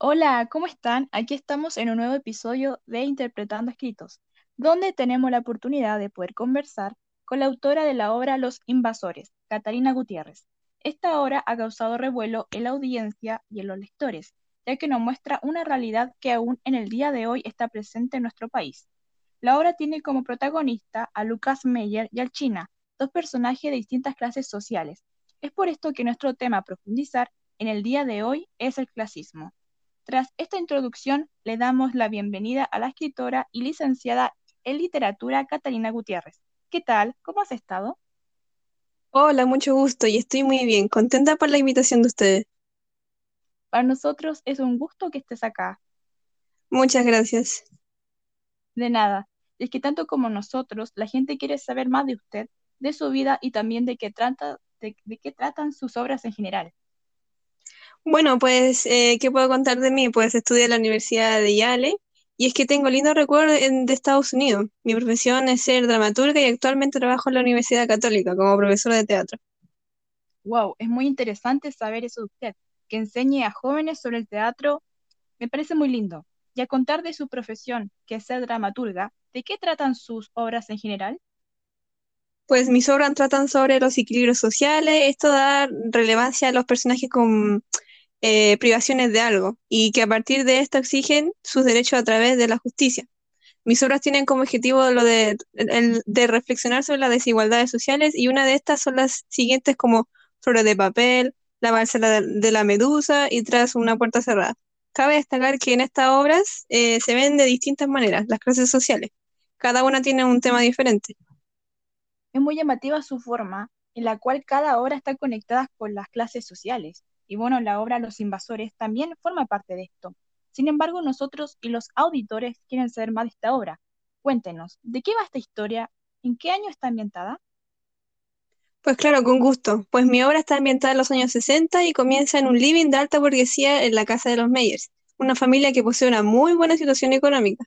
Hola, ¿cómo están? Aquí estamos en un nuevo episodio de Interpretando Escritos, donde tenemos la oportunidad de poder conversar con la autora de la obra Los Invasores, Catalina Gutiérrez. Esta obra ha causado revuelo en la audiencia y en los lectores, ya que nos muestra una realidad que aún en el día de hoy está presente en nuestro país. La obra tiene como protagonista a Lucas Meyer y al China, dos personajes de distintas clases sociales. Es por esto que nuestro tema a profundizar en el día de hoy es el clasismo. Tras esta introducción, le damos la bienvenida a la escritora y licenciada en literatura Catalina Gutiérrez. ¿Qué tal? ¿Cómo has estado? Hola, mucho gusto y estoy muy bien, contenta por la invitación de ustedes. Para nosotros es un gusto que estés acá. Muchas gracias. De nada. Es que tanto como nosotros, la gente quiere saber más de usted, de su vida y también de qué trata, de, de qué tratan sus obras en general. Bueno, pues, eh, ¿qué puedo contar de mí? Pues estudié en la Universidad de Yale y es que tengo lindos recuerdos en- de Estados Unidos. Mi profesión es ser dramaturga y actualmente trabajo en la Universidad Católica como profesora de teatro. Wow, es muy interesante saber eso de usted, que enseñe a jóvenes sobre el teatro, me parece muy lindo. Y a contar de su profesión, que es ser dramaturga, ¿de qué tratan sus obras en general? Pues mis obras tratan sobre los equilibrios sociales, esto da relevancia a los personajes con eh, privaciones de algo y que a partir de esto exigen sus derechos a través de la justicia. Mis obras tienen como objetivo lo de, reflexionar sobre las desigualdades sociales y una de estas son las siguientes como Flores de papel, La balsa de, de la medusa y Tras una puerta cerrada. Cabe destacar que en estas obras eh, se ven de distintas maneras las clases sociales. Cada una tiene un tema diferente. Es muy llamativa su forma, en la cual cada obra está conectada con las clases sociales. Y bueno, la obra Los Invasores también forma parte de esto. Sin embargo, nosotros y los auditores quieren saber más de esta obra. Cuéntenos, ¿de qué va esta historia? ¿En qué año está ambientada? Pues claro, con gusto. Pues mi obra está ambientada en los años 60 y comienza en un living de alta burguesía en la casa de los Meyers, una familia que posee una muy buena situación económica.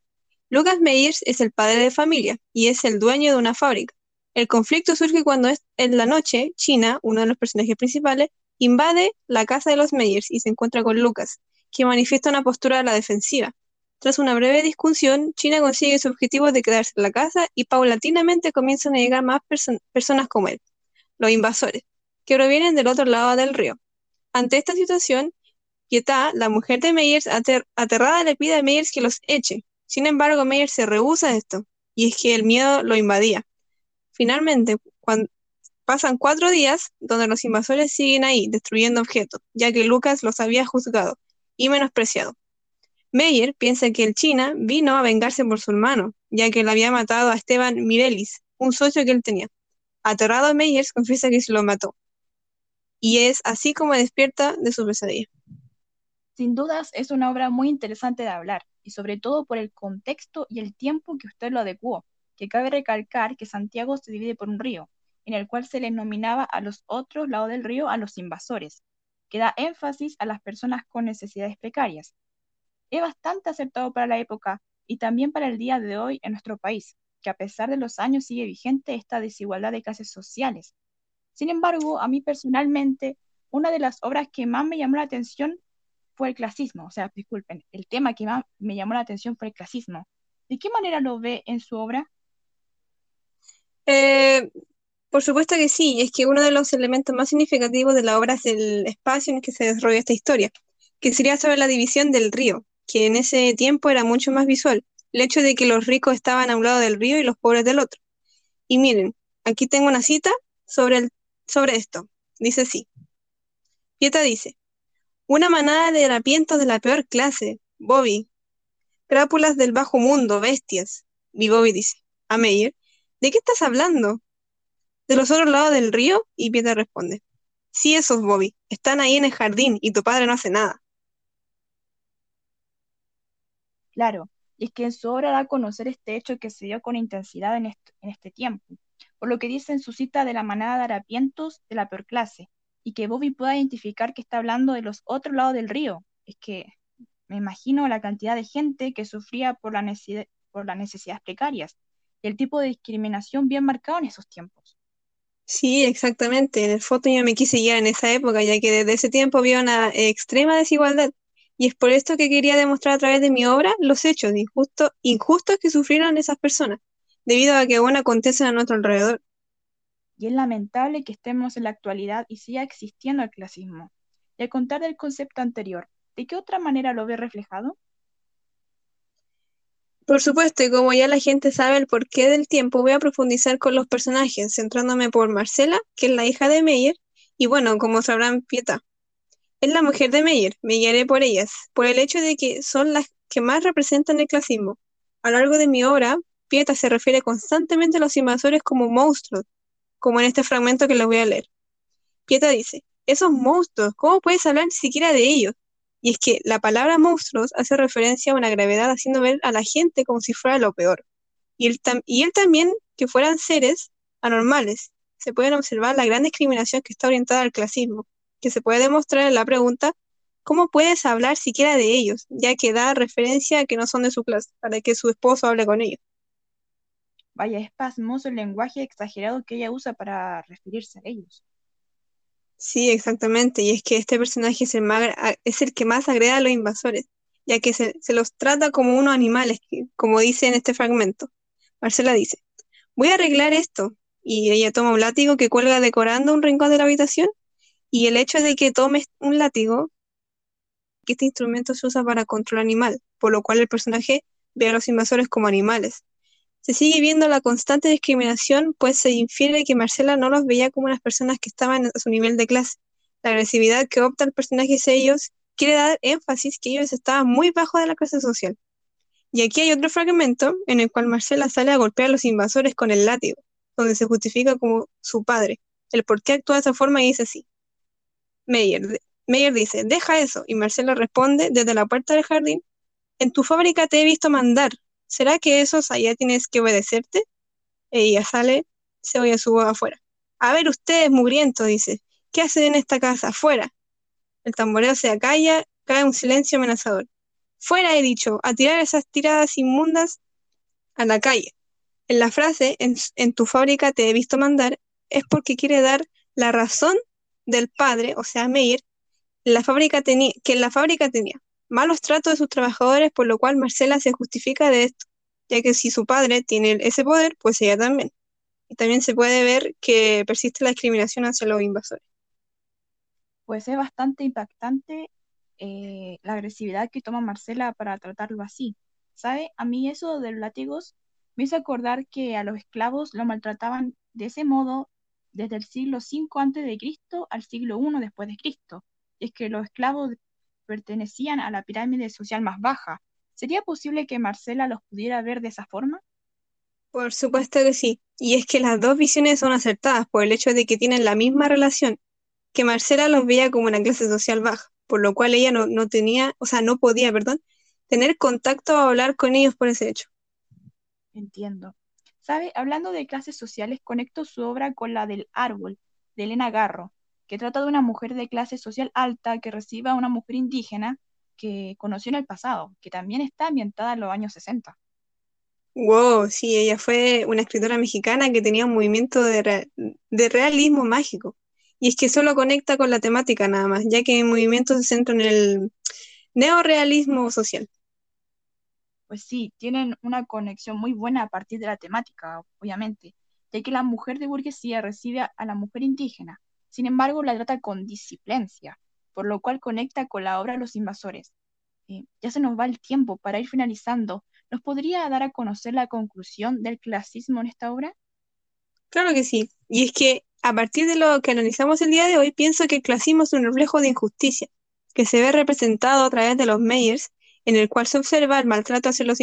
Lucas Meyers es el padre de familia y es el dueño de una fábrica. El conflicto surge cuando es, en la noche China, uno de los personajes principales, invade la casa de los Meyers y se encuentra con Lucas, que manifiesta una postura a la defensiva. Tras una breve discusión, China consigue su objetivo de quedarse en la casa y paulatinamente comienzan a llegar más perso- personas como él los invasores, que provienen del otro lado del río. Ante esta situación, Pietà, la mujer de Meyers, ater- aterrada le pide a Meyers que los eche. Sin embargo, Meyers se rehúsa a esto, y es que el miedo lo invadía. Finalmente, cuando pasan cuatro días donde los invasores siguen ahí, destruyendo objetos, ya que Lucas los había juzgado y menospreciado. Meyer piensa que el China vino a vengarse por su hermano, ya que le había matado a Esteban Mirelis, un socio que él tenía. Aterrado, Meyers confiesa que se lo mató, y es así como despierta de su pesadilla. Sin dudas, es una obra muy interesante de hablar, y sobre todo por el contexto y el tiempo que usted lo adecuó, que cabe recalcar que Santiago se divide por un río, en el cual se les nominaba a los otros lados del río a los invasores, que da énfasis a las personas con necesidades precarias. Es bastante acertado para la época y también para el día de hoy en nuestro país, que a pesar de los años sigue vigente esta desigualdad de clases sociales. Sin embargo, a mí personalmente, una de las obras que más me llamó la atención fue el clasismo. O sea, disculpen, el tema que más me llamó la atención fue el clasismo. ¿De qué manera lo ve en su obra? Eh, por supuesto que sí, es que uno de los elementos más significativos de la obra es el espacio en el que se desarrolla esta historia, que sería sobre la división del río, que en ese tiempo era mucho más visual, el hecho de que los ricos estaban a un lado del río y los pobres del otro. Y miren, aquí tengo una cita sobre, el, sobre esto. Dice así. Pieta dice, una manada de harapientos de la peor clase, Bobby, crápulas del bajo mundo, bestias. Y Bobby dice, a Meyer, ¿de qué estás hablando? ¿De los otros lados del río? Y Pieta responde, sí, esos Bobby, están ahí en el jardín y tu padre no hace nada. Claro, y es que en su obra da a conocer este hecho que se dio con intensidad en este, tiempo, por lo que dice en su cita de la manada de harapientos de la peor clase, y que Bobby pueda identificar que está hablando de los otros lados del río. Es que me imagino la cantidad de gente que sufría por, la por las necesidades precarias y el tipo de discriminación bien marcado en esos tiempos. Sí, exactamente. En el foto yo me quise guiar en esa época, ya que desde ese tiempo había una extrema desigualdad Y es por esto que quería demostrar a través de mi obra los hechos injustos, injustos que sufrieron esas personas, debido a que aún acontecen a nuestro alrededor. Y es lamentable que estemos en la actualidad y siga existiendo el clasismo. Y al contar del concepto anterior, ¿de qué otra manera lo ve reflejado? Por supuesto, y como ya la gente sabe el porqué del tiempo, voy a profundizar con los personajes, centrándome por Marcela, que es la hija de Meyer, y bueno, como sabrán, Pieta. Es la mujer de Meyer, me guiaré por ellas, por el hecho de que son las que más representan el clasismo. A lo largo de mi obra, Pieta se refiere constantemente a los invasores como monstruos, como en este fragmento que les voy a leer. Pieta dice, esos monstruos, ¿cómo puedes hablar siquiera de ellos? Y es que la palabra monstruos hace referencia a una gravedad haciendo ver a la gente como si fuera lo peor. Y él, también que fueran seres anormales. Se pueden observar la gran discriminación que está orientada al clasismo que se puede demostrar en la pregunta, ¿cómo puedes hablar siquiera de ellos? Ya que da referencia a que no son de su clase, para que su esposo hable con ellos. Vaya, es pasmoso el lenguaje exagerado que ella usa para referirse a ellos. Sí, exactamente, y es que este personaje es el, es el que más agreda a los invasores, ya que se, se los trata como unos animales, como dice en este fragmento. Marcela dice, voy a arreglar esto, y ella toma un látigo que cuelga decorando un rincón de la habitación y el hecho de que tomes un látigo, que este instrumento se usa para control animal, por lo cual el personaje ve a los invasores como animales. Se sigue viendo la constante discriminación, pues se infiere que Marcela no los veía como unas personas que estaban a su nivel de clase. La agresividad que opta el personaje hacia ellos quiere dar énfasis que ellos estaban muy bajo de la clase social. Y aquí hay otro fragmento en el cual Marcela sale a golpear a los invasores con el látigo, donde se justifica como su padre, el por qué actúa de esa forma y dice así. Meyer. Meyer dice, deja eso. Y Marcela responde desde la puerta del jardín, en tu fábrica te he visto mandar. ¿Será que esos allá tienes que obedecerte? Ella sale, se oye su voz afuera. A ver ustedes, mugrientos, dice, ¿qué hacen en esta casa? Afuera. El tamboreo se acalla, cae un silencio amenazador. Fuera, he dicho, a tirar esas tiradas inmundas a la calle. En la frase, en, en tu fábrica te he visto mandar, es porque quiere dar la razón del padre, o sea, Meyer, la fábrica tenía, que en la fábrica tenía malos tratos de sus trabajadores, por lo cual Marcela se justifica de esto, ya que si su padre tiene ese poder, pues ella también. Y también se puede ver que persiste la discriminación hacia los invasores. Pues es bastante impactante eh, la agresividad que toma Marcela para tratarlo así. ¿Sabe? A mí eso de los látigos me hizo acordar que a los esclavos lo maltrataban de ese modo desde el siglo V Cristo al siglo I después de Cristo. Y es que los esclavos pertenecían a la pirámide social más baja. ¿Sería posible que Marcela los pudiera ver de esa forma? Por supuesto que sí. Y es que las dos visiones son acertadas por el hecho de que tienen la misma relación, que Marcela los veía como una clase social baja, por lo cual ella no, no tenía, o sea, no podía, perdón, tener contacto o hablar con ellos por ese hecho. Entiendo. ¿Sabe? Hablando de clases sociales, conecto su obra con la del Árbol, de Elena Garro, que trata de una mujer de clase social alta que recibe a una mujer indígena que conoció en el pasado, que también está ambientada en los años 60. Wow, sí, ella fue una escritora mexicana que tenía un movimiento de, de realismo mágico. Y es que solo conecta con la temática nada más, ya que el movimiento se centra en el neorealismo social pues sí, tienen una conexión muy buena a partir de la temática, obviamente, ya que la mujer de burguesía recibe a la mujer indígena, sin embargo la trata con disciplincia, por lo cual conecta con la obra Los Invasores. Eh, ya se nos va el tiempo para ir finalizando. ¿Nos podría dar a conocer la conclusión del clasismo en esta obra? Claro que sí. Y es que a partir de lo que analizamos el día de hoy, pienso que el clasismo es un reflejo de injusticia, que se ve representado a través de los Meyers en el cual se observa el maltrato hacia los,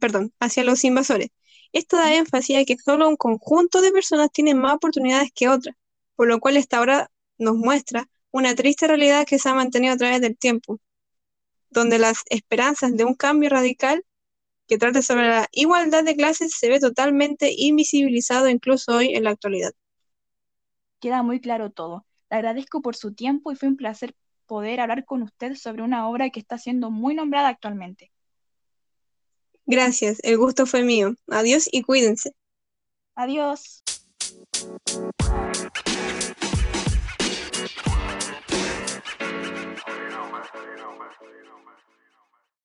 perdón, hacia los invasores. Esto da énfasis a que solo un conjunto de personas tienen más oportunidades que otras, por lo cual esta obra nos muestra una triste realidad que se ha mantenido a través del tiempo, donde las esperanzas de un cambio radical que trate sobre la igualdad de clases se ve totalmente invisibilizado incluso hoy en la actualidad. Queda muy claro todo. Le agradezco por su tiempo y fue un placer poder hablar con usted sobre una obra que está siendo muy nombrada actualmente. Gracias, el gusto fue mío. Adiós y cuídense. Adiós. Thank you.